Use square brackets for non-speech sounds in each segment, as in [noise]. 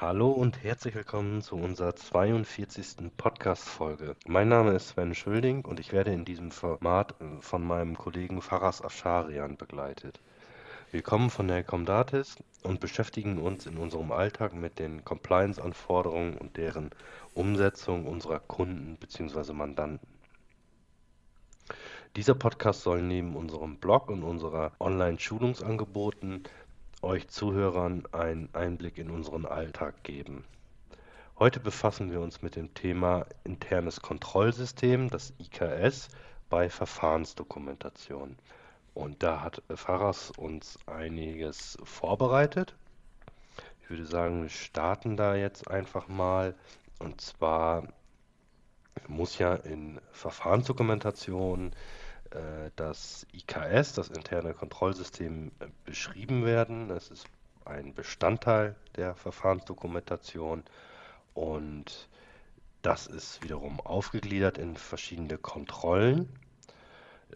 Hallo und herzlich willkommen zu unserer 42. Podcast-Folge. Mein Name ist Sven Schülding und ich werde in diesem Format äh, von meinem Kollegen Faras Afsharian begleitet. Wir kommen von der Comdatis und beschäftigen uns in unserem Alltag mit den Compliance-Anforderungen und deren Umsetzung unserer Kunden bzw. Mandanten. Dieser Podcast soll neben unserem Blog und unserer Online-Schulungsangeboten euch Zuhörern einen Einblick in unseren Alltag geben. Heute befassen wir uns mit dem Thema internes Kontrollsystem, das IKS, bei Verfahrensdokumentation. Und da hat Faras uns einiges vorbereitet. Ich würde sagen, wir starten da jetzt einfach mal. Und zwar muss ja in Verfahrensdokumentation das IKS, das interne Kontrollsystem, äh, beschrieben werden. Es ist ein Bestandteil der Verfahrensdokumentation und das ist wiederum aufgegliedert in verschiedene Kontrollen.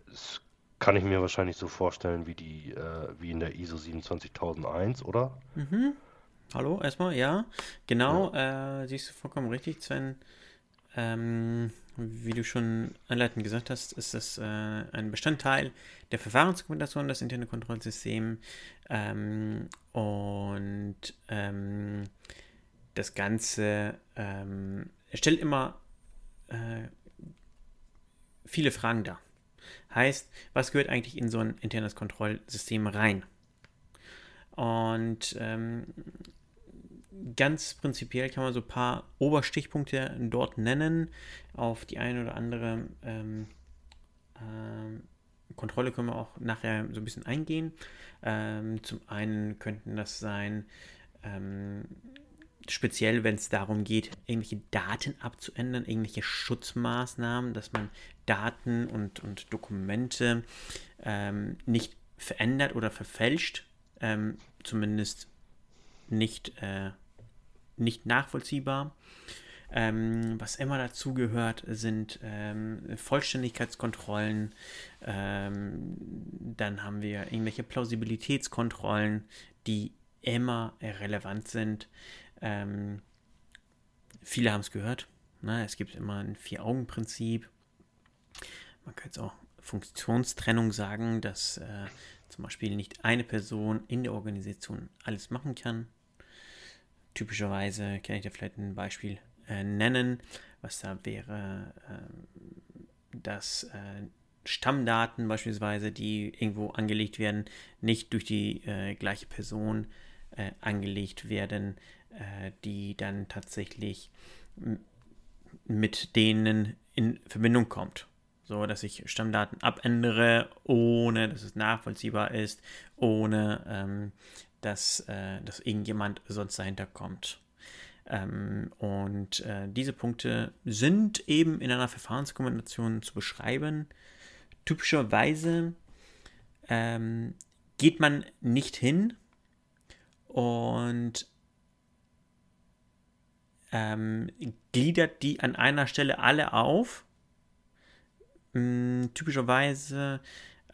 Das kann ich mir wahrscheinlich so vorstellen wie die äh, wie in der ISO 27001, oder? Mhm. Hallo, erstmal, ja. Genau, ja. Äh, siehst du vollkommen richtig, Sven. Ähm, wie du schon einleitend gesagt hast, ist das äh, ein Bestandteil der Verfahrensdokumentation, das interne Kontrollsystem. Ähm, und ähm, das Ganze ähm, stellt immer äh, viele Fragen dar. Heißt, was gehört eigentlich in so ein internes Kontrollsystem rein? Und ähm, ganz prinzipiell kann man so ein paar Oberstichpunkte dort nennen. Auf die eine oder andere ähm, ähm, Kontrolle können wir auch nachher so ein bisschen eingehen. Ähm, zum einen könnten das sein, ähm, speziell wenn es darum geht, irgendwelche Daten abzuändern, irgendwelche Schutzmaßnahmen, dass man Daten und, und Dokumente ähm, nicht verändert oder verfälscht, ähm, zumindest nicht äh, nicht nachvollziehbar. Ähm, was immer dazu gehört, sind ähm, Vollständigkeitskontrollen. Ähm, dann haben wir irgendwelche Plausibilitätskontrollen, die immer relevant sind. Ähm, viele haben es gehört. Ne? Es gibt immer ein Vier-Augen-Prinzip. Man kann jetzt auch Funktionstrennung sagen, dass äh, zum Beispiel nicht eine Person in der Organisation alles machen kann. Typischerweise kann ich dir vielleicht ein Beispiel äh, nennen, was da wäre, äh, dass äh, Stammdaten beispielsweise, die irgendwo angelegt werden, nicht durch die äh, gleiche Person äh, angelegt werden, äh, die dann tatsächlich mit denen in Verbindung kommt. So, dass ich Stammdaten abändere, ohne dass es nachvollziehbar ist, ohne ähm, dass, äh, dass irgendjemand sonst dahinter kommt. Ähm, und äh, diese Punkte sind eben in einer Verfahrenskombination zu beschreiben. Typischerweise ähm, geht man nicht hin und ähm, gliedert die an einer Stelle alle auf. Hm, typischerweise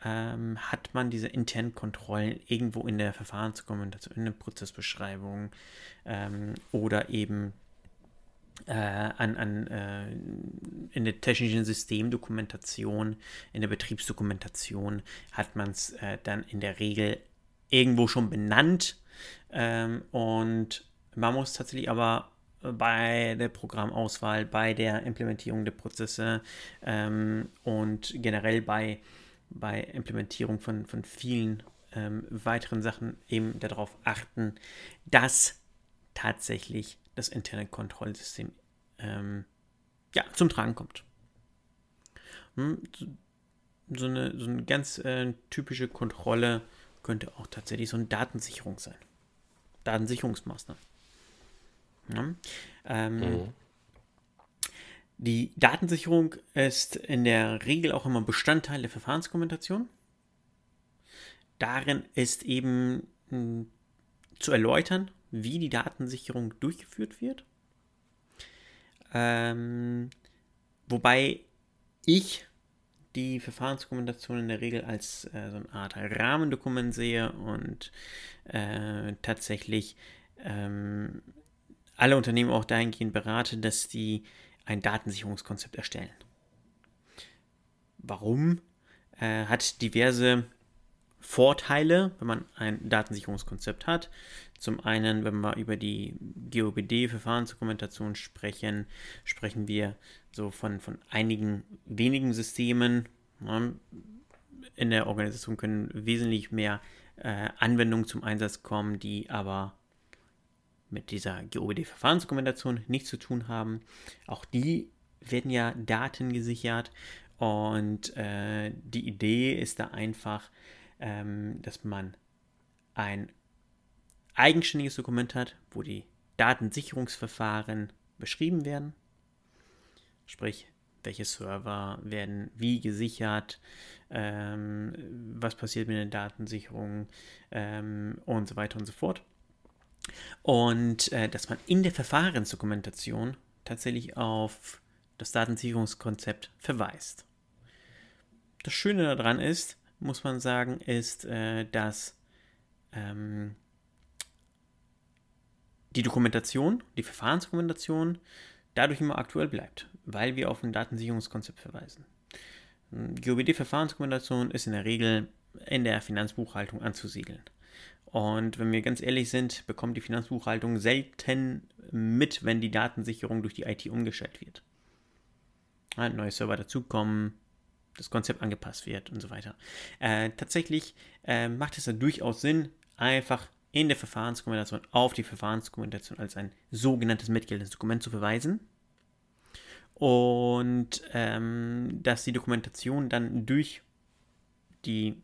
ähm, hat man diese internen Kontrollen irgendwo in der Verfahrensdokumentation, in der Prozessbeschreibung ähm, oder eben äh, an, an, äh, in der technischen Systemdokumentation, in der Betriebsdokumentation hat man es äh, dann in der Regel irgendwo schon benannt. Ähm, und man muss tatsächlich aber bei der Programmauswahl, bei der Implementierung der Prozesse ähm, und generell bei bei Implementierung von, von vielen ähm, weiteren Sachen eben darauf achten, dass tatsächlich das interne Kontrollsystem ähm, ja, zum Tragen kommt. Hm, so, eine, so eine ganz äh, typische Kontrolle könnte auch tatsächlich so eine Datensicherung sein. Datensicherungsmaßnahmen. Ja, ähm, mhm. Die Datensicherung ist in der Regel auch immer Bestandteil der Verfahrenskommunikation. Darin ist eben hm, zu erläutern, wie die Datensicherung durchgeführt wird. Ähm, wobei ich die Verfahrensdokumentation in der Regel als äh, so eine Art Rahmendokument sehe und äh, tatsächlich ähm, alle Unternehmen auch dahingehend berate, dass die ein Datensicherungskonzept erstellen. Warum? Äh, hat diverse Vorteile, wenn man ein Datensicherungskonzept hat. Zum einen, wenn wir über die GOBD-Verfahrensdokumentation sprechen, sprechen wir so von, von einigen wenigen Systemen. In der Organisation können wesentlich mehr äh, Anwendungen zum Einsatz kommen, die aber mit dieser GOBD-Verfahrensdokumentation nichts zu tun haben. Auch die werden ja Daten gesichert und äh, die Idee ist da einfach, ähm, dass man ein eigenständiges Dokument hat, wo die Datensicherungsverfahren beschrieben werden. Sprich, welche Server werden wie gesichert, ähm, was passiert mit der Datensicherung ähm, und so weiter und so fort. Und äh, dass man in der Verfahrensdokumentation tatsächlich auf das Datensicherungskonzept verweist. Das Schöne daran ist, muss man sagen, ist, äh, dass ähm, die Dokumentation, die Verfahrensdokumentation dadurch immer aktuell bleibt, weil wir auf ein Datensicherungskonzept verweisen. GOBD-Verfahrensdokumentation ist in der Regel in der Finanzbuchhaltung anzusiedeln. Und wenn wir ganz ehrlich sind, bekommt die Finanzbuchhaltung selten mit, wenn die Datensicherung durch die IT umgestellt wird. Ein neuer Server dazukommen, das Konzept angepasst wird und so weiter. Äh, tatsächlich äh, macht es da durchaus Sinn, einfach in der Verfahrensdokumentation auf die Verfahrensdokumentation als ein sogenanntes mitgeltendes Dokument zu verweisen. Und ähm, dass die Dokumentation dann durch die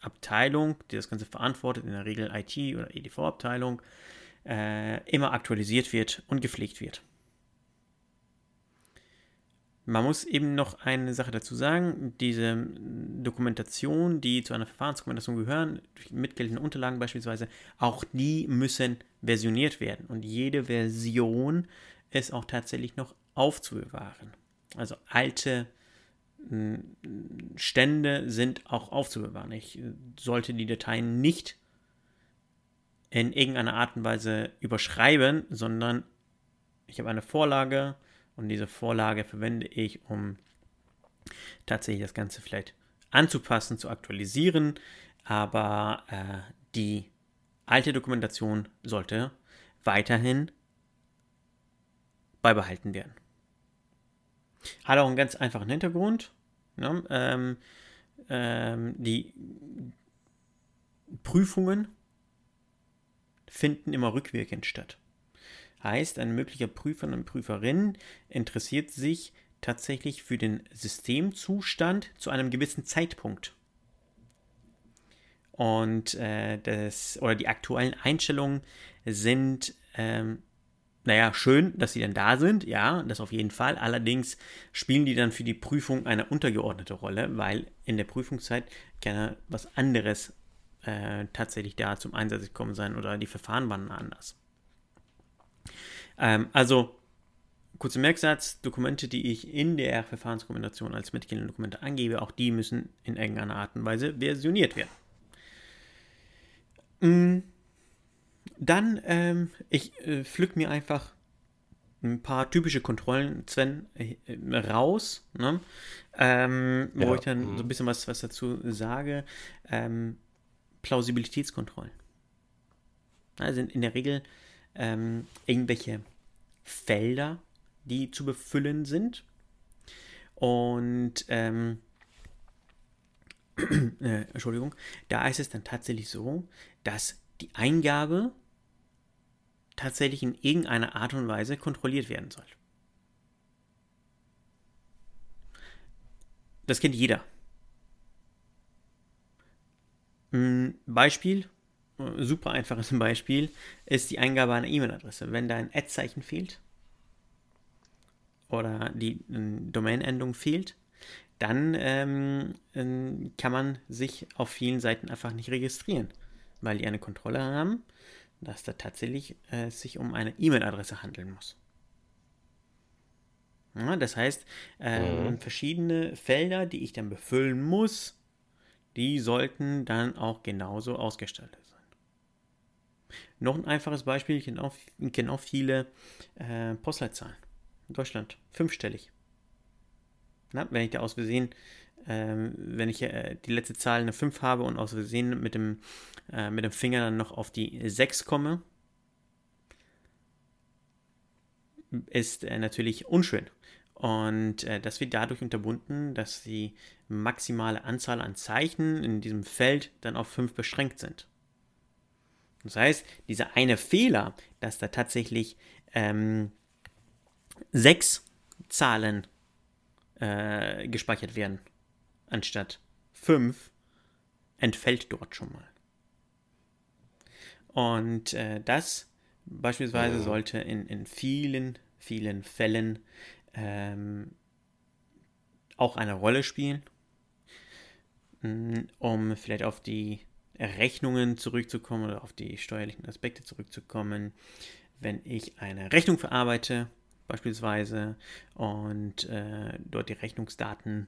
Abteilung, die das Ganze verantwortet, in der Regel IT oder EDV-Abteilung, äh, immer aktualisiert wird und gepflegt wird. Man muss eben noch eine Sache dazu sagen, diese Dokumentation, die zu einer Verfahrensdokumentation gehören, mitgeltende Unterlagen beispielsweise, auch die müssen versioniert werden. Und jede Version ist auch tatsächlich noch aufzubewahren. Also alte Stände sind auch aufzubewahren. Ich sollte die Dateien nicht in irgendeiner Art und Weise überschreiben, sondern ich habe eine Vorlage, und diese Vorlage verwende ich, um tatsächlich das Ganze vielleicht anzupassen, zu aktualisieren. Aber äh, die alte Dokumentation sollte weiterhin beibehalten werden. Hat auch einen ganz einfachen Hintergrund. Ne? Ähm, ähm, die Prüfungen finden immer rückwirkend statt. Heißt, ein möglicher Prüfer und Prüferin interessiert sich tatsächlich für den Systemzustand zu einem gewissen Zeitpunkt. Und äh, das, oder die aktuellen Einstellungen sind, ähm, naja, schön, dass sie dann da sind, ja, das auf jeden Fall. Allerdings spielen die dann für die Prüfung eine untergeordnete Rolle, weil in der Prüfungszeit gerne was anderes äh, tatsächlich da zum Einsatz gekommen sein oder die Verfahren waren anders. Ähm, also, kurzer Merksatz, Dokumente, die ich in der Verfahrensdokumentation als mitgehende Dokumente angebe, auch die müssen in irgendeiner Art und Weise versioniert werden. Mm, dann, ähm, ich äh, pflück mir einfach ein paar typische Kontrollen, Sven, äh, raus, ne? ähm, wo ja. ich dann so ein mhm. bisschen was, was dazu sage. Ähm, Plausibilitätskontrollen. Also in, in der Regel ähm, irgendwelche Felder, die zu befüllen sind. Und ähm, [clears throat] äh, Entschuldigung, da ist es dann tatsächlich so, dass die Eingabe tatsächlich in irgendeiner Art und Weise kontrolliert werden soll. Das kennt jeder. Beispiel, super einfaches Beispiel ist die Eingabe einer E-Mail-Adresse. Wenn da ein Ad-Zeichen fehlt oder die Domain-Endung fehlt, dann ähm, ähm, kann man sich auf vielen Seiten einfach nicht registrieren, weil die eine Kontrolle haben, dass da tatsächlich äh, sich um eine E-Mail-Adresse handeln muss. Ja, das heißt, äh, mhm. verschiedene Felder, die ich dann befüllen muss, die sollten dann auch genauso ausgestaltet sein. Noch ein einfaches Beispiel, ich kenne auch, kenn auch viele äh, Postleitzahlen. In Deutschland, fünfstellig. Na, wenn ich da aus Versehen, ähm, wenn ich äh, die letzte Zahl eine 5 habe und aus Versehen mit dem, äh, mit dem Finger dann noch auf die 6 komme, ist äh, natürlich unschön. Und äh, das wird dadurch unterbunden, dass die maximale Anzahl an Zeichen in diesem Feld dann auf 5 beschränkt sind. Das heißt, dieser eine Fehler, dass da tatsächlich ähm, sechs Zahlen äh, gespeichert werden, anstatt fünf, entfällt dort schon mal. Und äh, das beispielsweise sollte in, in vielen, vielen Fällen ähm, auch eine Rolle spielen, mm, um vielleicht auf die Rechnungen zurückzukommen oder auf die steuerlichen Aspekte zurückzukommen. Wenn ich eine Rechnung verarbeite, beispielsweise, und äh, dort die Rechnungsdaten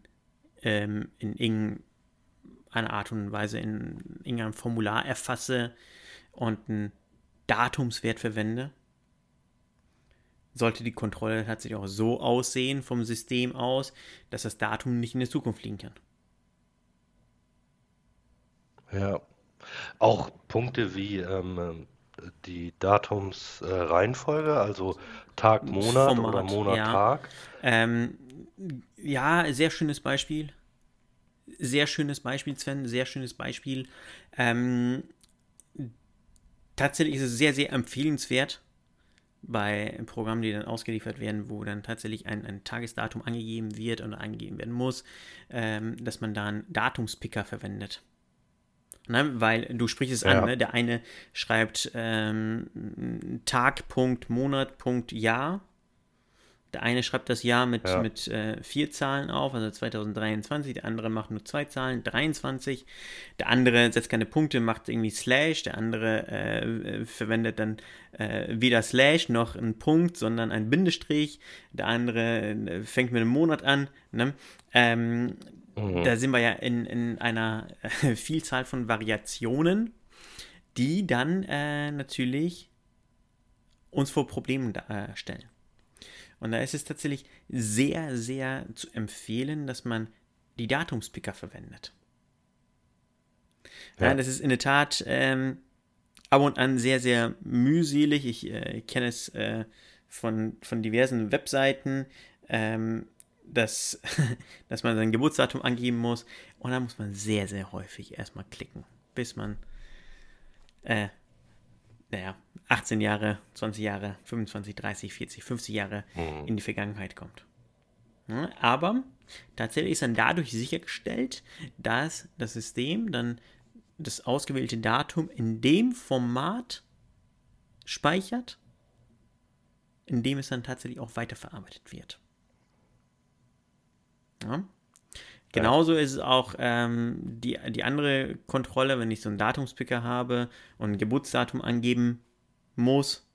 ähm, in irgendeiner Art und Weise in irgendeinem Formular erfasse und einen Datumswert verwende, sollte die Kontrolle tatsächlich auch so aussehen vom System aus, dass das Datum nicht in der Zukunft liegen kann. Ja, auch Punkte wie ähm, die Datumsreihenfolge, äh, also Tag, Monat Format, oder Monat, ja. Tag. Ähm, ja, sehr schönes Beispiel. Sehr schönes Beispiel, Sven, sehr schönes Beispiel. Ähm, tatsächlich ist es sehr, sehr empfehlenswert bei Programmen, die dann ausgeliefert werden, wo dann tatsächlich ein, ein Tagesdatum angegeben wird oder angegeben werden muss, ähm, dass man da einen Datumspicker verwendet. Ne? Weil du sprichst es ja. an, ne? der eine schreibt ähm, Tag, Punkt, Monat, Punkt, Jahr. Der eine schreibt das Jahr mit, ja. mit äh, vier Zahlen auf, also 2023. Der andere macht nur zwei Zahlen, 23. Der andere setzt keine Punkte, macht irgendwie Slash. Der andere äh, verwendet dann äh, weder Slash noch einen Punkt, sondern einen Bindestrich. Der andere äh, fängt mit einem Monat an. Ne? Ähm, Mhm. Da sind wir ja in, in einer äh, [laughs] Vielzahl von Variationen, die dann äh, natürlich uns vor Problemen äh, stellen. Und da ist es tatsächlich sehr, sehr zu empfehlen, dass man die Datumspicker verwendet. Ja. ja das ist in der Tat ähm, ab und an sehr, sehr mühselig. Ich äh, kenne es äh, von, von diversen Webseiten. Ähm, dass, [laughs] dass man sein Geburtsdatum angeben muss. Und dann muss man sehr, sehr häufig erstmal klicken, bis man, äh, naja, 18 Jahre, 20 Jahre, 25, 30, 40, 50 Jahre mhm. in die Vergangenheit kommt. Ja, aber tatsächlich ist dann dadurch sichergestellt, dass das System dann das ausgewählte Datum in dem Format speichert, in dem es dann tatsächlich auch weiterverarbeitet wird. Ja. Genauso ist es auch ähm, die, die andere Kontrolle, wenn ich so einen Datumspicker habe und ein Geburtsdatum angeben muss,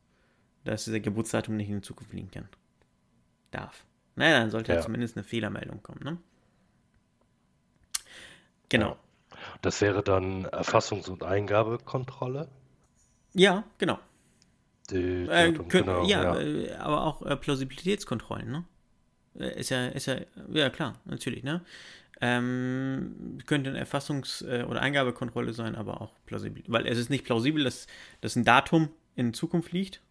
dass dieser Geburtsdatum nicht in die Zukunft liegen kann. Darf. Naja, dann sollte ja. zumindest eine Fehlermeldung kommen. Ne? Genau. Das wäre dann Erfassungs- und Eingabekontrolle? Ja, genau. Die, äh, können, genau ja, ja, äh, aber auch äh, Plausibilitätskontrollen, ne? Äh, ist ja, ist ja, ja klar, natürlich, ne? Ähm, könnte eine Erfassungs- äh, oder Eingabekontrolle sein, aber auch plausibel. Weil es ist nicht plausibel, dass, dass ein Datum in Zukunft liegt.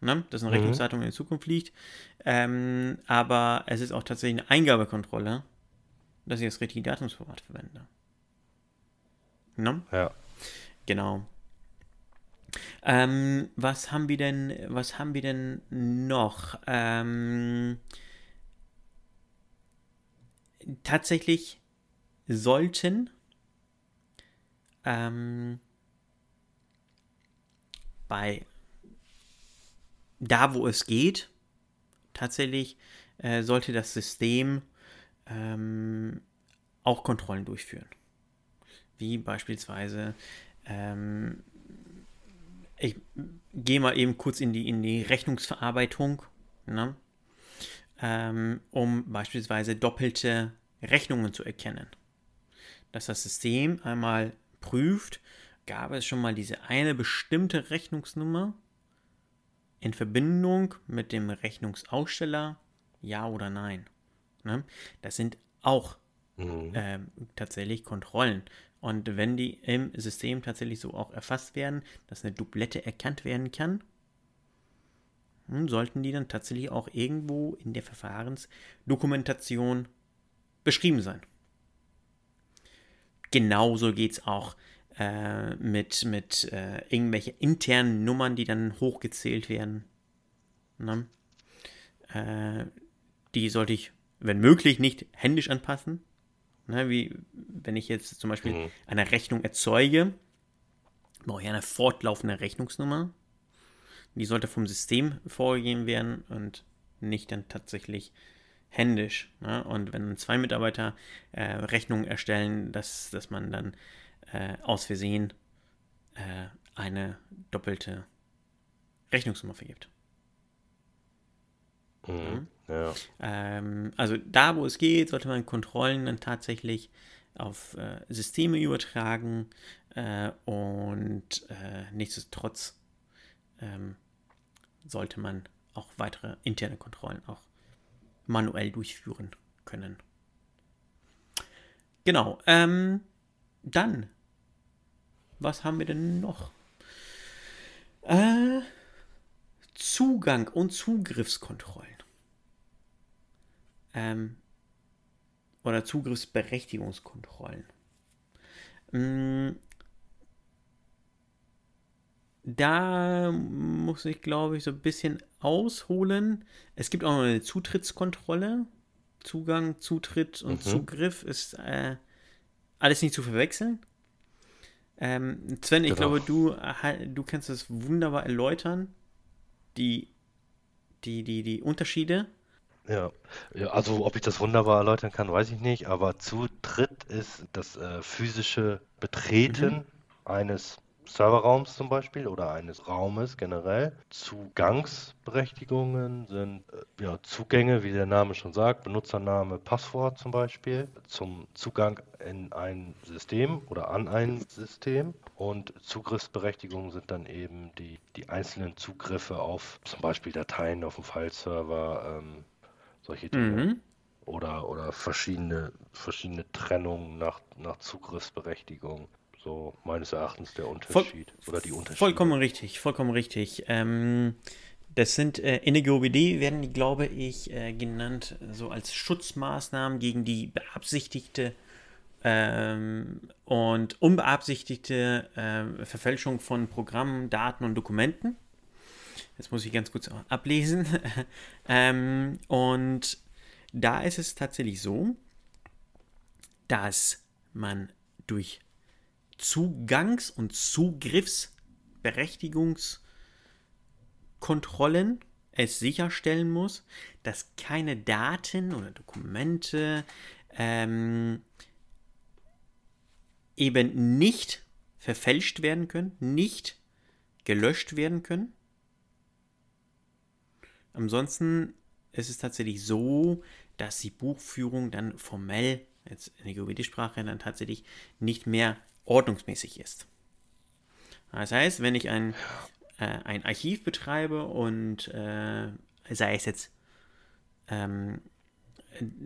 Ne? Dass ein mhm. Rechnungsdatum in Zukunft liegt. Ähm, aber es ist auch tatsächlich eine Eingabekontrolle, dass ich das richtige Datumsformat verwende. Ne? Ja. Genau. Ähm, was haben wir denn, was haben wir denn noch? Ähm, tatsächlich sollten ähm, bei da, wo es geht, tatsächlich äh, sollte das System ähm, auch Kontrollen durchführen. Wie beispielsweise, ähm, ich gehe mal eben kurz in die, in die Rechnungsverarbeitung. Ne? Ähm, um beispielsweise doppelte Rechnungen zu erkennen. Dass das System einmal prüft, gab es schon mal diese eine bestimmte Rechnungsnummer in Verbindung mit dem Rechnungsaussteller? Ja oder nein? Ne? Das sind auch mhm. ähm, tatsächlich Kontrollen. Und wenn die im System tatsächlich so auch erfasst werden, dass eine Dublette erkannt werden kann, sollten die dann tatsächlich auch irgendwo in der Verfahrensdokumentation beschrieben sein. Genauso geht es auch äh, mit, mit äh, irgendwelche internen Nummern, die dann hochgezählt werden. Ne? Äh, die sollte ich, wenn möglich, nicht händisch anpassen. Ne? Wie wenn ich jetzt zum Beispiel mhm. eine Rechnung erzeuge, brauche ich eine fortlaufende Rechnungsnummer. Die sollte vom System vorgegeben werden und nicht dann tatsächlich händisch. Ne? Und wenn zwei Mitarbeiter äh, Rechnungen erstellen, dass, dass man dann äh, aus Versehen äh, eine doppelte Rechnungsnummer vergibt. Mhm. Ja. Ähm, also da, wo es geht, sollte man Kontrollen dann tatsächlich auf äh, Systeme übertragen äh, und äh, nichtsdestotrotz ähm, sollte man auch weitere interne Kontrollen auch manuell durchführen können. Genau. Ähm, dann, was haben wir denn noch? Äh, Zugang und Zugriffskontrollen. Ähm, oder Zugriffsberechtigungskontrollen. Mm, da muss ich, glaube ich, so ein bisschen ausholen. Es gibt auch noch eine Zutrittskontrolle. Zugang, Zutritt und mhm. Zugriff ist äh, alles nicht zu verwechseln. Ähm, Sven, ich genau. glaube, du, du kannst das wunderbar erläutern. Die, die, die, die Unterschiede. Ja. ja, also ob ich das wunderbar erläutern kann, weiß ich nicht, aber Zutritt ist das äh, physische Betreten mhm. eines Serverraums zum Beispiel oder eines Raumes generell. Zugangsberechtigungen sind äh, ja, Zugänge, wie der Name schon sagt, Benutzername, Passwort zum Beispiel, zum Zugang in ein System oder an ein System. Und Zugriffsberechtigungen sind dann eben die, die einzelnen Zugriffe auf zum Beispiel Dateien auf dem Fileserver, ähm, solche Dinge. Mhm. Oder, oder verschiedene, verschiedene Trennungen nach, nach Zugriffsberechtigung so meines Erachtens der Unterschied Voll, oder die Unterschiede. Vollkommen richtig, vollkommen richtig. Ähm, das sind äh, in der GOBD werden die, glaube ich, äh, genannt so als Schutzmaßnahmen gegen die beabsichtigte ähm, und unbeabsichtigte äh, Verfälschung von Programmen, Daten und Dokumenten. Das muss ich ganz kurz ablesen. [laughs] ähm, und da ist es tatsächlich so, dass man durch Zugangs- und Zugriffsberechtigungskontrollen es sicherstellen muss, dass keine Daten oder Dokumente ähm, eben nicht verfälscht werden können, nicht gelöscht werden können. Ansonsten ist es tatsächlich so, dass die Buchführung dann formell, jetzt in der GOBD-Sprache, dann tatsächlich nicht mehr ordnungsmäßig ist. Das heißt, wenn ich ein, äh, ein Archiv betreibe und äh, sei es jetzt ähm,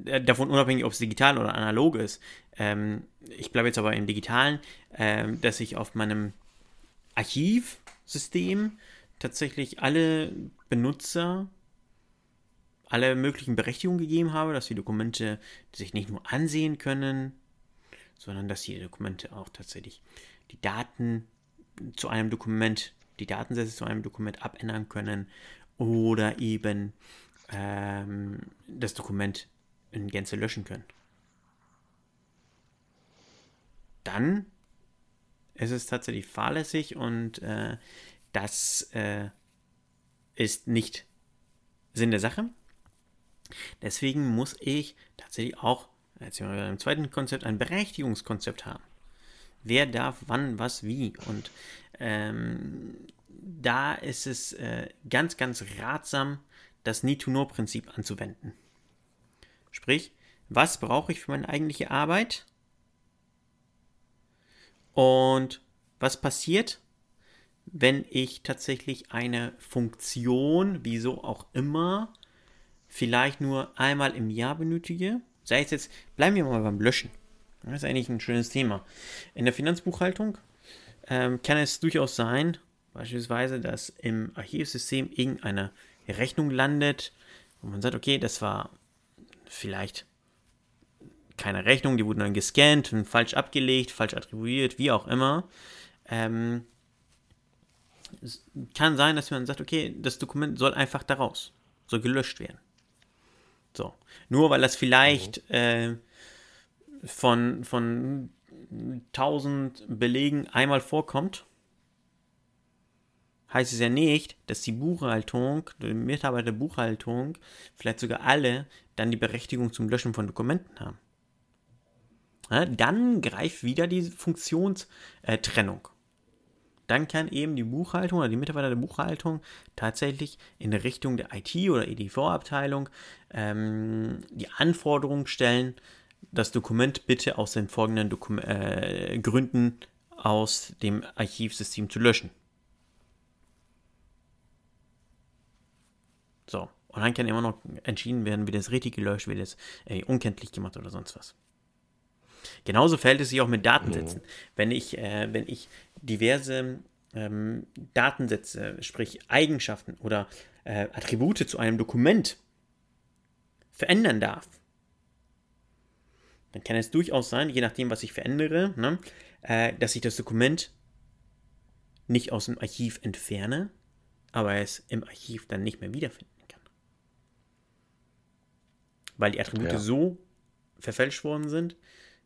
äh, davon unabhängig, ob es digital oder analog ist, ähm, ich bleibe jetzt aber im digitalen, äh, dass ich auf meinem Archivsystem tatsächlich alle Benutzer alle möglichen Berechtigungen gegeben habe, dass die Dokumente sich nicht nur ansehen können, sondern dass die Dokumente auch tatsächlich die Daten zu einem Dokument, die Datensätze zu einem Dokument abändern können oder eben ähm, das Dokument in Gänze löschen können. Dann ist es tatsächlich fahrlässig und äh, das äh, ist nicht Sinn der Sache. Deswegen muss ich tatsächlich auch jetzt sind wir im zweiten Konzept, ein Berechtigungskonzept haben. Wer darf wann, was, wie? Und ähm, da ist es äh, ganz, ganz ratsam, das Need-to-Know-Prinzip anzuwenden. Sprich, was brauche ich für meine eigentliche Arbeit? Und was passiert, wenn ich tatsächlich eine Funktion, wieso auch immer, vielleicht nur einmal im Jahr benötige. Sei es jetzt, bleiben wir mal beim Löschen. Das ist eigentlich ein schönes Thema. In der Finanzbuchhaltung ähm, kann es durchaus sein, beispielsweise, dass im Archivsystem irgendeine Rechnung landet, wo man sagt, okay, das war vielleicht keine Rechnung, die wurde dann gescannt und falsch abgelegt, falsch attribuiert, wie auch immer. Ähm, es kann sein, dass man sagt, okay, das Dokument soll einfach daraus, soll gelöscht werden. So. Nur weil das vielleicht mhm. äh, von, von 1000 Belegen einmal vorkommt, heißt es ja nicht, dass die Buchhaltung, die Mitarbeiter der Buchhaltung, vielleicht sogar alle, dann die Berechtigung zum Löschen von Dokumenten haben. Ja, dann greift wieder die Funktionstrennung. Dann kann eben die Buchhaltung oder die Mitarbeiter der Buchhaltung tatsächlich in Richtung der IT oder EDV-Abteilung ähm, die Anforderung stellen, das Dokument bitte aus den folgenden Dokum äh, Gründen aus dem Archivsystem zu löschen. So, und dann kann immer noch entschieden werden, wird das richtig gelöscht, wird es äh, unkenntlich gemacht oder sonst was. Genauso verhält es sich auch mit Datensätzen. Mhm. Wenn, ich, äh, wenn ich diverse ähm, Datensätze, sprich Eigenschaften oder äh, Attribute zu einem Dokument verändern darf, dann kann es durchaus sein, je nachdem, was ich verändere, ne, äh, dass ich das Dokument nicht aus dem Archiv entferne, aber es im Archiv dann nicht mehr wiederfinden kann. Weil die Attribute ja. so verfälscht worden sind,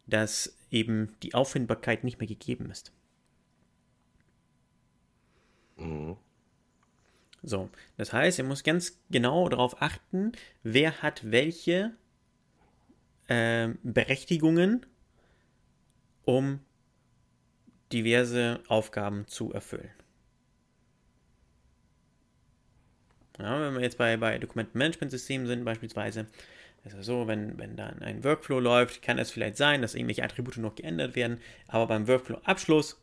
dass eben die Auffindbarkeit nicht mehr gegeben ist. Mhm. So, das heißt, ihr muss ganz genau darauf achten, wer hat welche äh, Berechtigungen, um diverse Aufgaben zu erfüllen. Ja, wenn wir jetzt bei, bei Dokumentenmanagementsystemen sind, beispielsweise, es so, wenn, wenn dann ein Workflow läuft, kann es vielleicht sein, dass irgendwelche Attribute noch geändert werden, aber beim Workflow-Abschluss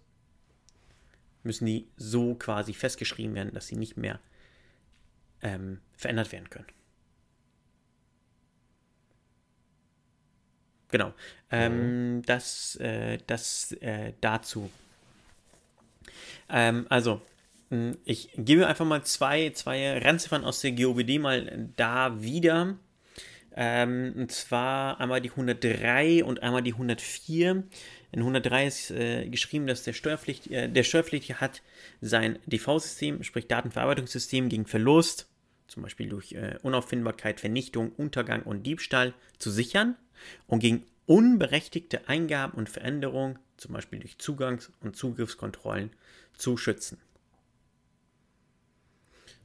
müssen die so quasi festgeschrieben werden, dass sie nicht mehr ähm, verändert werden können. Genau. Ähm, mhm. das äh, das äh, dazu. Ähm, also, ich gebe einfach mal zwei, zwei Randziffern aus der GOBD mal da wieder. Ähm, und zwar einmal die 103 und einmal die 104. In 103 ist äh, geschrieben, dass der, Steuerpflicht, äh, der Steuerpflichtige hat sein DV-System, sprich Datenverarbeitungssystem, gegen Verlust, zum Beispiel durch äh, Unauffindbarkeit, Vernichtung, Untergang und Diebstahl, zu sichern und gegen unberechtigte Eingaben und Veränderungen, zum Beispiel durch Zugangs- und Zugriffskontrollen, zu schützen.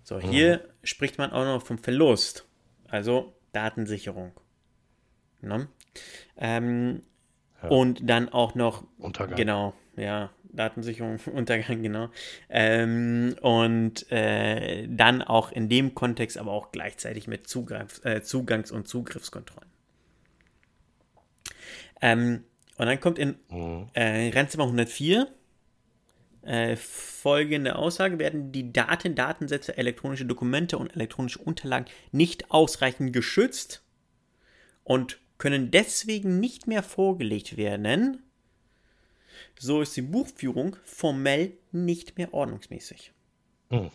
So, hier mhm. spricht man auch noch vom Verlust, also Datensicherung. Ne? Ähm, ja. Und dann auch noch. Untergang. Genau, ja. Datensicherung, [laughs] Untergang, genau. Ähm, und äh, dann auch in dem Kontext, aber auch gleichzeitig mit Zugriff, äh, Zugangs- und Zugriffskontrollen. Ähm, und dann kommt in mhm. äh, Randzimmer 104 äh, folgende Aussage: Werden die Daten, Datensätze, elektronische Dokumente und elektronische Unterlagen nicht ausreichend geschützt und können deswegen nicht mehr vorgelegt werden, so ist die Buchführung formell nicht mehr ordnungsmäßig. Mhm.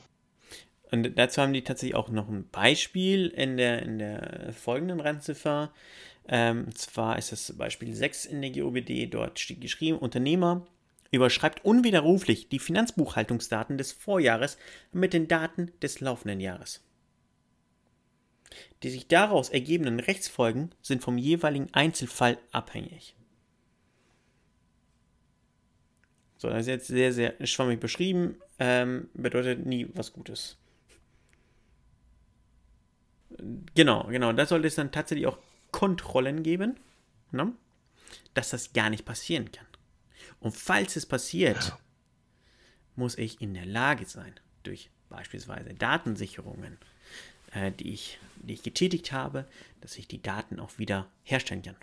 Und dazu haben die tatsächlich auch noch ein Beispiel in der, in der folgenden Randziffer. Ähm, zwar ist das Beispiel 6 in der GOBD, dort steht geschrieben, Unternehmer überschreibt unwiderruflich die Finanzbuchhaltungsdaten des Vorjahres mit den Daten des laufenden Jahres. Die sich daraus ergebenden Rechtsfolgen sind vom jeweiligen Einzelfall abhängig. So, das ist jetzt sehr, sehr schwammig beschrieben, ähm, bedeutet nie was Gutes. Genau, genau, da sollte es dann tatsächlich auch Kontrollen geben, ne? dass das gar nicht passieren kann. Und falls es passiert, muss ich in der Lage sein, durch beispielsweise Datensicherungen, äh, die, ich, die ich getätigt habe, dass ich die Daten auch wieder herstellen kann.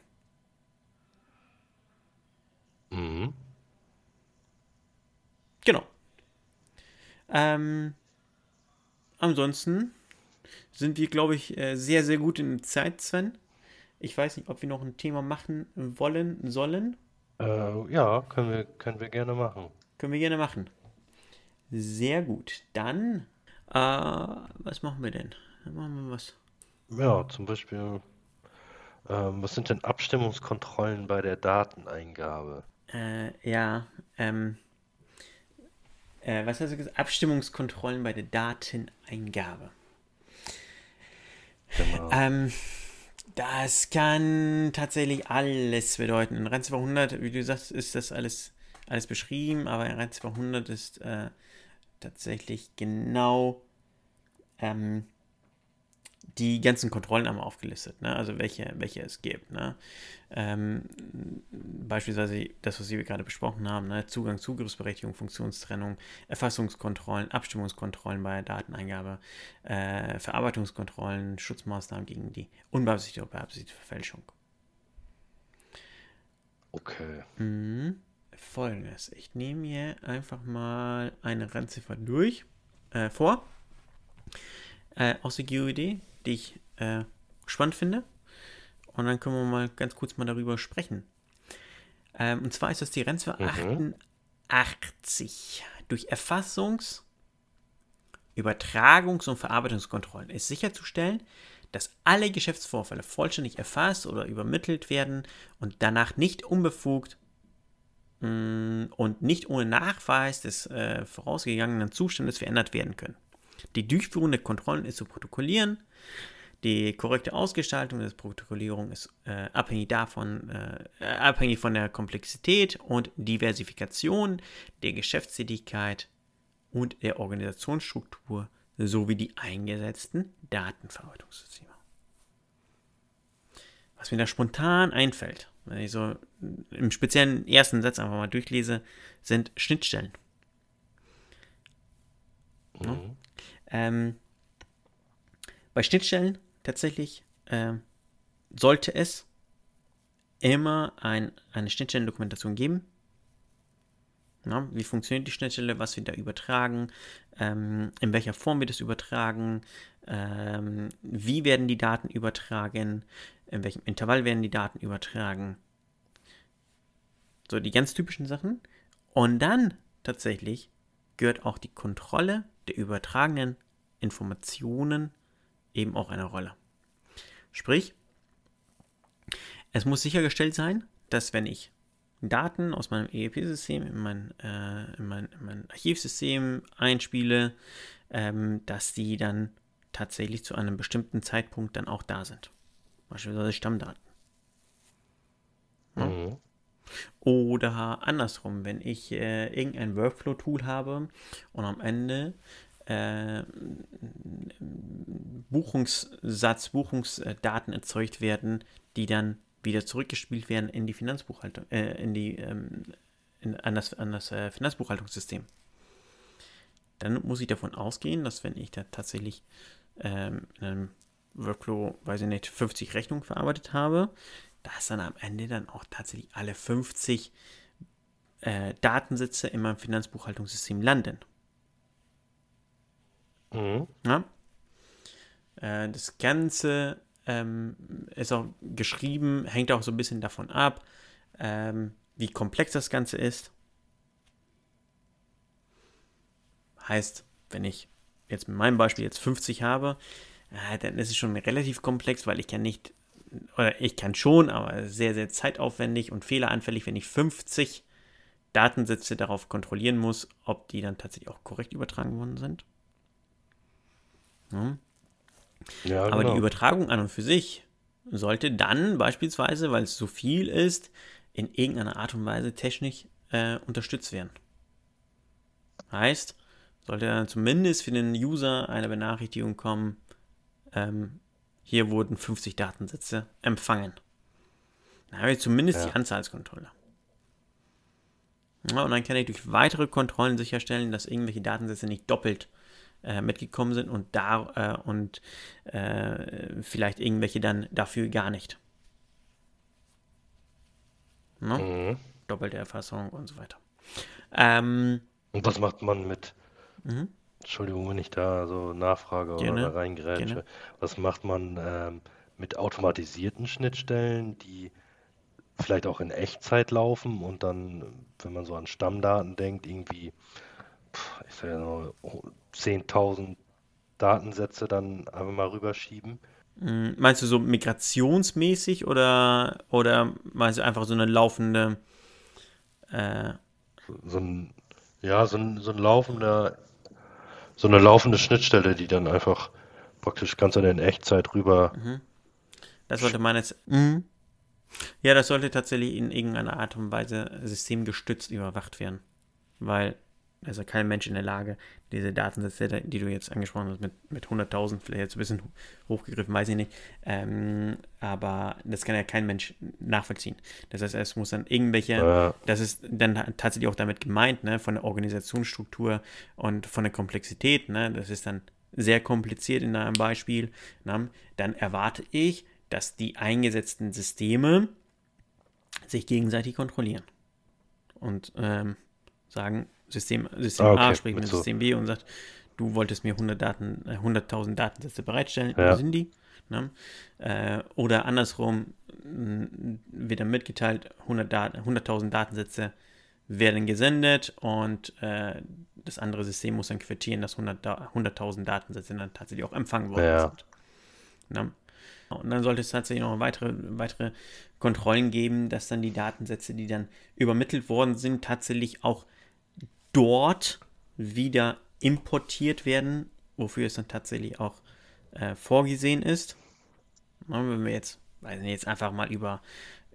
Mhm. Genau. Ähm, ansonsten sind wir, glaube ich, äh, sehr, sehr gut in der Zeit, Sven. Ich weiß nicht, ob wir noch ein Thema machen wollen, sollen. Äh, ja, können wir, können wir gerne machen. Können wir gerne machen. Sehr gut. Dann, äh, was machen wir denn? Dann machen wir was. Ja, zum Beispiel, ähm, was sind denn Abstimmungskontrollen bei der Dateneingabe? Äh, ja, ähm, äh, was hast du gesagt? Abstimmungskontrollen bei der Dateneingabe. Genau. Ähm, das kann tatsächlich alles bedeuten. In RAN 200, wie du sagst, ist das alles, alles beschrieben, aber in RAN 200 ist äh, tatsächlich genau ähm, die ganzen Kontrollen einmal aufgelistet, ne? also welche, welche es gibt. Ne? Ähm, beispielsweise das, was wir gerade besprochen haben, ne? Zugang, Zugriffsberechtigung, Funktionstrennung, Erfassungskontrollen, Abstimmungskontrollen bei Dateneingabe, äh, Verarbeitungskontrollen, Schutzmaßnahmen gegen die unbeabsichtigte oder beabsichtigte Verfälschung. Okay. Mhm. Folgendes, ich nehme hier einfach mal eine Randziffer durch, äh, vor, äh, aus der GUID, die ich äh, spannend finde. Und dann können wir mal ganz kurz mal darüber sprechen. Ähm, und zwar ist das die Randziffer Mhm. 88. Durch Erfassungs-, Übertragungs- und Verarbeitungskontrollen ist sicherzustellen, dass alle Geschäftsvorfälle vollständig erfasst oder übermittelt werden und danach nicht unbefugt mh, und nicht ohne Nachweis des äh, vorausgegangenen Zustandes verändert werden können. Die Durchführung der Kontrollen ist zu protokollieren. Die korrekte Ausgestaltung der Protokollierung ist äh, abhängig davon, äh, äh, abhängig von der Komplexität und Diversifikation der Geschäftstätigkeit und der Organisationsstruktur sowie die eingesetzten Datenverarbeitungssysteme. Was mir da spontan einfällt, wenn ich so im speziellen ersten Satz einfach mal durchlese, sind Schnittstellen. Mhm. Ähm, bei Schnittstellen tatsächlich ähm, sollte es immer ein, eine Schnittstellendokumentation geben. Ja, wie funktioniert die Schnittstelle, was wir da übertragen, ähm, in welcher Form wird es übertragen, ähm, wie werden die Daten übertragen, in welchem Intervall werden die Daten übertragen. So die ganz typischen Sachen. Und dann tatsächlich gehört auch die Kontrolle der übertragenen Informationen eben auch eine Rolle. Sprich, es muss sichergestellt sein, dass wenn ich Daten aus meinem EEP-System in mein, äh, in, mein, in mein Archivsystem einspiele, ähm, dass die dann tatsächlich zu einem bestimmten Zeitpunkt dann auch da sind. Beispielsweise Stammdaten. Ja. Mhm. Oder andersrum, wenn ich äh, irgendein Workflow-Tool habe und am Ende äh, Buchungssatz, Buchungsdaten erzeugt werden, die dann wieder zurückgespielt werden in die Finanzbuchhaltung, äh, in die, ähm, in, an das, an das äh, Finanzbuchhaltungssystem. Dann muss ich davon ausgehen, dass wenn ich da tatsächlich ähm, in einem Workflow, weiß ich nicht, 50 Rechnungen verarbeitet habe, dass dann am Ende dann auch tatsächlich alle 50 äh, Datensätze in meinem Finanzbuchhaltungssystem landen. Mhm. Ja? Äh, das Ganze ähm, ist auch geschrieben, hängt auch so ein bisschen davon ab, ähm, wie komplex das Ganze ist. Heißt, wenn ich jetzt mit meinem Beispiel jetzt 50 habe, äh, dann ist es schon relativ komplex, weil ich kann nicht, oder ich kann schon, aber sehr, sehr zeitaufwendig und fehleranfällig, wenn ich 50 Datensätze darauf kontrollieren muss, ob die dann tatsächlich auch korrekt übertragen worden sind. Ja. Ja, Aber genau. die Übertragung an und für sich sollte dann beispielsweise, weil es so viel ist, in irgendeiner Art und Weise technisch äh, unterstützt werden. Heißt, sollte dann zumindest für den User eine Benachrichtigung kommen, ähm, hier wurden 50 Datensätze empfangen. Dann habe ich zumindest Ja. die Anzahlskontrolle. Ja, und dann kann ich durch weitere Kontrollen sicherstellen, dass irgendwelche Datensätze nicht doppelt äh, mitgekommen sind und da äh, und äh, vielleicht irgendwelche dann dafür gar nicht. Ne? Mhm. Doppelte Erfassung und so weiter. Ähm, Und was macht man mit, Mhm. Entschuldigung, wenn ich da so nachfrage oder Gerne, da reingrätsche, gerne. was macht man ähm, mit automatisierten Schnittstellen, die vielleicht auch in Echtzeit laufen und dann, wenn man so an Stammdaten denkt, irgendwie, ich sag ja nur, 10.000 Datensätze dann einfach mal rüberschieben? Mm, Meinst du so migrationsmäßig oder, oder meinst du einfach so eine laufende, äh, So ein, ja, so ein, so ein laufender, so eine laufende Schnittstelle, die dann einfach praktisch ganz in Echtzeit rüber. das sollte meines, Mhm. ja, das sollte tatsächlich in irgendeiner Art und Weise systemgestützt überwacht werden, weil also kein Mensch in der Lage, diese Datensätze, die du jetzt angesprochen hast, mit, mit 100.000, vielleicht jetzt ein bisschen hochgegriffen, weiß ich nicht, ähm, aber das kann ja kein Mensch nachvollziehen. Das heißt, es muss dann irgendwelche, Ja, das ist dann tatsächlich auch damit gemeint, ne, von der Organisationsstruktur und von der Komplexität, ne, das ist dann sehr kompliziert in einem Beispiel, ne, dann erwarte ich, dass die eingesetzten Systeme sich gegenseitig kontrollieren und ähm, sagen, System, System Ah, A okay, spricht mit mit so. System B und sagt, du wolltest mir 100 Daten, äh, 100.000 Datensätze bereitstellen, Ja. wo sind die? Ne? Äh, oder andersrum mh, wird dann mitgeteilt, 100 Dat- 100.000 Datensätze werden gesendet und äh, das andere System muss dann quittieren, dass 100 Da- 100.000 Datensätze dann tatsächlich auch empfangen worden Ja. sind. Ne? Und dann sollte es tatsächlich noch weitere, weitere Kontrollen geben, dass dann die Datensätze, die dann übermittelt worden sind, tatsächlich auch dort wieder importiert werden, wofür es dann tatsächlich auch äh, vorgesehen ist. Wenn wir jetzt, nicht, jetzt einfach mal über,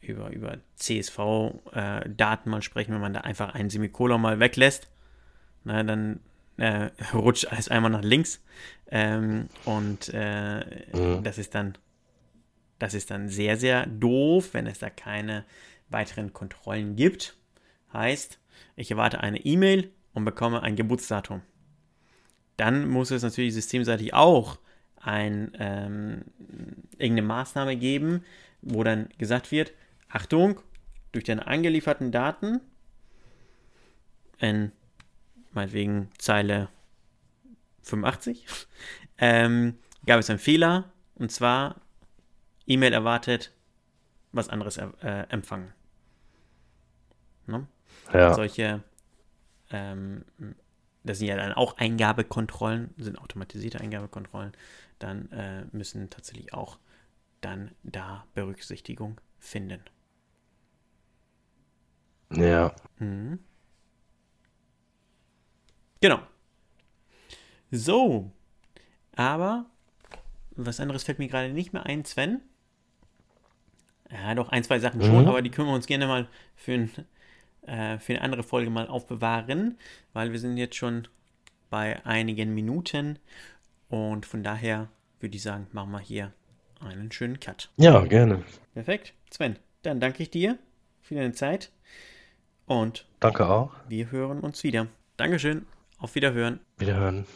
über, über CSV-Daten mal sprechen, wenn man da einfach einen Semikolon mal weglässt, na, dann äh, [laughs] rutscht alles einmal nach links. Ähm, und äh, Mhm. das ist dann das ist dann sehr, sehr doof, wenn es da keine weiteren Kontrollen gibt. Heißt, ich erwarte eine E-Mail und bekomme ein Geburtsdatum. Dann muss es natürlich systemseitig auch ein, ähm, irgendeine Maßnahme geben, wo dann gesagt wird, Achtung, durch deine angelieferten Daten in meinetwegen Zeile 85 [laughs] ähm, gab es einen Fehler und zwar E-Mail erwartet, was anderes äh, empfangen. Ne? Ja, Solche, ähm, das sind ja dann auch Eingabekontrollen, sind automatisierte Eingabekontrollen, dann äh, müssen tatsächlich auch dann da Berücksichtigung finden. ja. Mhm. Genau. So. Aber was anderes fällt mir gerade nicht mehr ein, Sven. Ja, doch ein, zwei Sachen schon, Mhm. aber die können wir uns gerne mal für, ein, äh, für eine andere Folge mal aufbewahren, weil wir sind jetzt schon bei einigen Minuten und von daher würde ich sagen, machen wir hier einen schönen Cut. Ja, gerne. Perfekt. Sven, dann danke ich dir für deine Zeit und Danke auch. wir hören uns wieder. Dankeschön. Auf Wiederhören. Wiederhören.